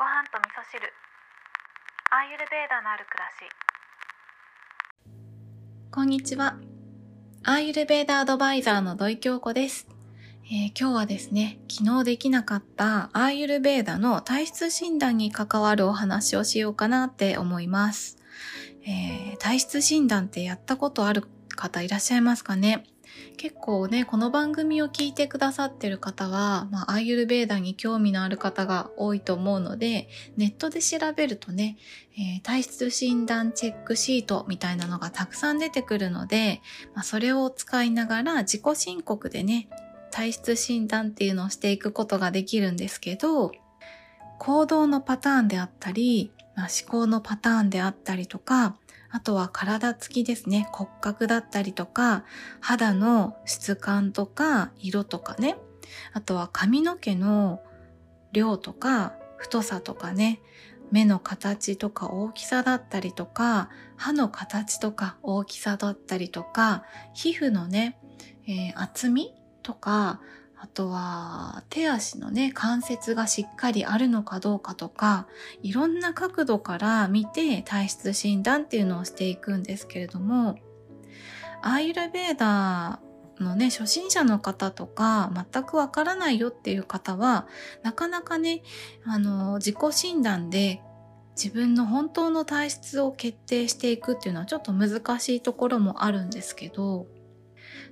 ご飯と味噌汁アーユルベーダのある暮らしこんにちは。アーユルベーダアドバイザーの土井京子です、えー、今日はですね、昨日できなかったアーユルベーダの体質診断に関わるお話をしようかなって思います。えー、体質診断ってやったことある方いらっしゃいますかね？結構ね、この番組を聞いてくださってる方は、まあ、アーユルベーダに興味のある方が多いと思うので、ネットで調べるとね、えー、体質診断チェックシートみたいなのがたくさん出てくるので、まあ、それを使いながら自己申告でね、体質診断っていうのをしていくことができるんですけど、行動のパターンであったり、まあ、思考のパターンであったりとか、あとは体つきですね。骨格だったりとか、肌の質感とか色とかね。あとは髪の毛の量とか太さとかね。目の形とか大きさだったりとか、歯の形とか大きさだったりとか、皮膚のね、えー、厚みとか、あとは手足のね、関節がしっかりあるのかどうかとか、いろんな角度から見て体質診断っていうのをしていくんですけれども、アーユルベーダーのね、初心者の方とか、全くわからないよっていう方は、なかなかね、あの、自己診断で自分の本当の体質を決定していくっていうのはちょっと難しいところもあるんですけど、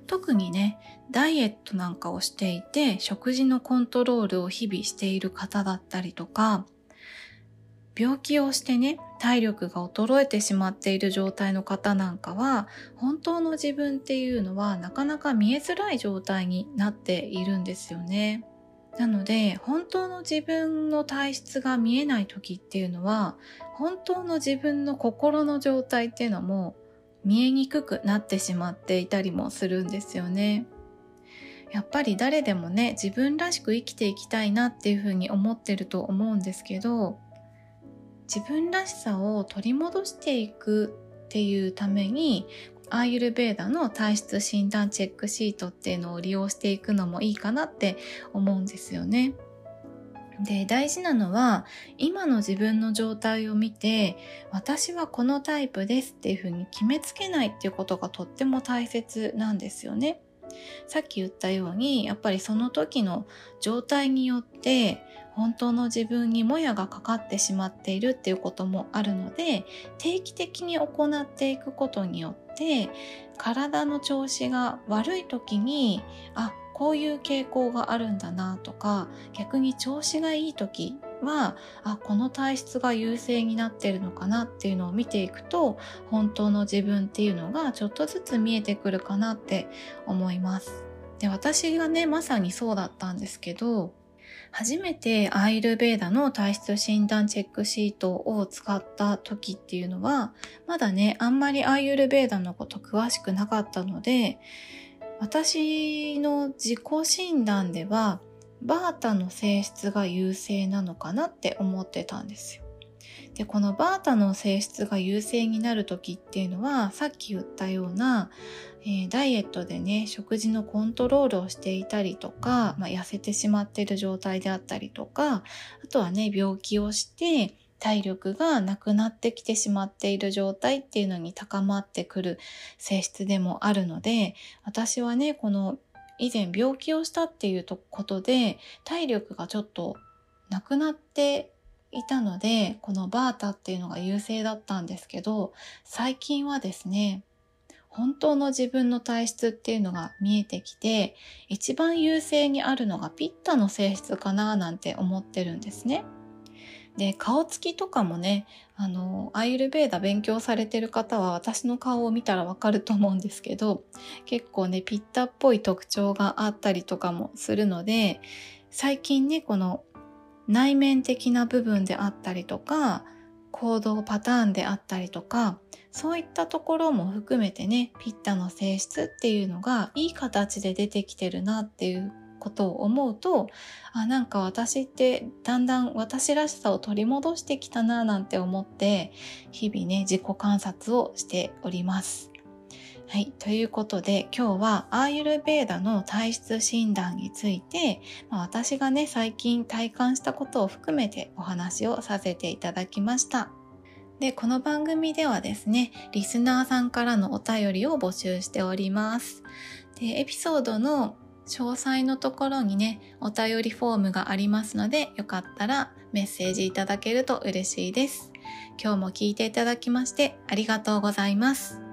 特にね、ダイエットなんかをしていて、食事のコントロールを日々している方だったりとか、病気をしてね、体力が衰えてしまっている状態の方なんかは、本当の自分っていうのはなかなか見えづらい状態になっているんですよね。なので、本当の自分の体質が見えない時っていうのは、本当の自分の心の状態っていうのも見えにくくなってしまっていたりもするんですよね。やっぱり誰でもね、自分らしく生きていきたいなっていうふうに思ってると思うんですけど、自分らしさを取り戻していくっていうために、アーユルベーダの体質診断チェックシートっていうのを利用していくのもいいかなって思うんですよね。で、大事なのは、今の自分の状態を見て、私はこのタイプですっていうふうに決めつけないっていうことがとっても大切なんですよね。さっき言ったように、やっぱりその時の状態によって、本当の自分にもやがかかってしまっているっていうこともあるので、定期的に行っていくことによって、体の調子が悪い時に、あ、こういう傾向があるんだなとか逆に調子がいい時はあこの体質が優勢になってるのかなっていうのを見ていくと本当の自分っていうのがちょっとずつ見えてくるかなって思います。で私がねまさにそうだったんですけど初めてアイルベーダの体質診断チェックシートを使った時っていうのはまだねあんまりアイルベーダのこと詳しくなかったので私の自己診断ではバータの性質が優勢なのかなって思ってたんですよ。で、このバータの性質が優勢になる時っていうのは、さっき言ったような、えー、ダイエットでね、食事のコントロールをしていたりとか、まあ、痩せてしまってる状態であったりとか、あとはね、病気をして、体力がなくなってきてしまっている状態っていうのに高まってくる性質でもあるので、私はね、この以前病気をしたっていうことで体力がちょっとなくなっていたので、このバータっていうのが優勢だったんですけど、最近はですね、本当の自分の体質っていうのが見えてきて、一番優勢にあるのがピッタの性質かななんて思ってるんですね。で、顔つきとかもね、あの、アイルベーダ勉強されてる方は私の顔を見たらわかると思うんですけど、結構ね、ピッタっぽい特徴があったりとかもするので、最近ね、この内面的な部分であったりとか、行動パターンであったりとか、そういったところも含めてね、ピッタの性質っていうのがいい形で出てきてるなっていうことを思うとあなんか私ってだんだん私らしさを取り戻してきたななんて思って日々ね自己観察をしております。はい。ということで、今日はアーユルベーダの体質診断について、まあ、私がね、最近体感したことを含めてお話をさせていただきました。で、この番組ではですね、リスナーさんからのお便りを募集しております。で、エピソードの詳細のところにね、お便りフォームがありますので、よかったらメッセージいただけると嬉しいです。今日も聞いていただきましてありがとうございます。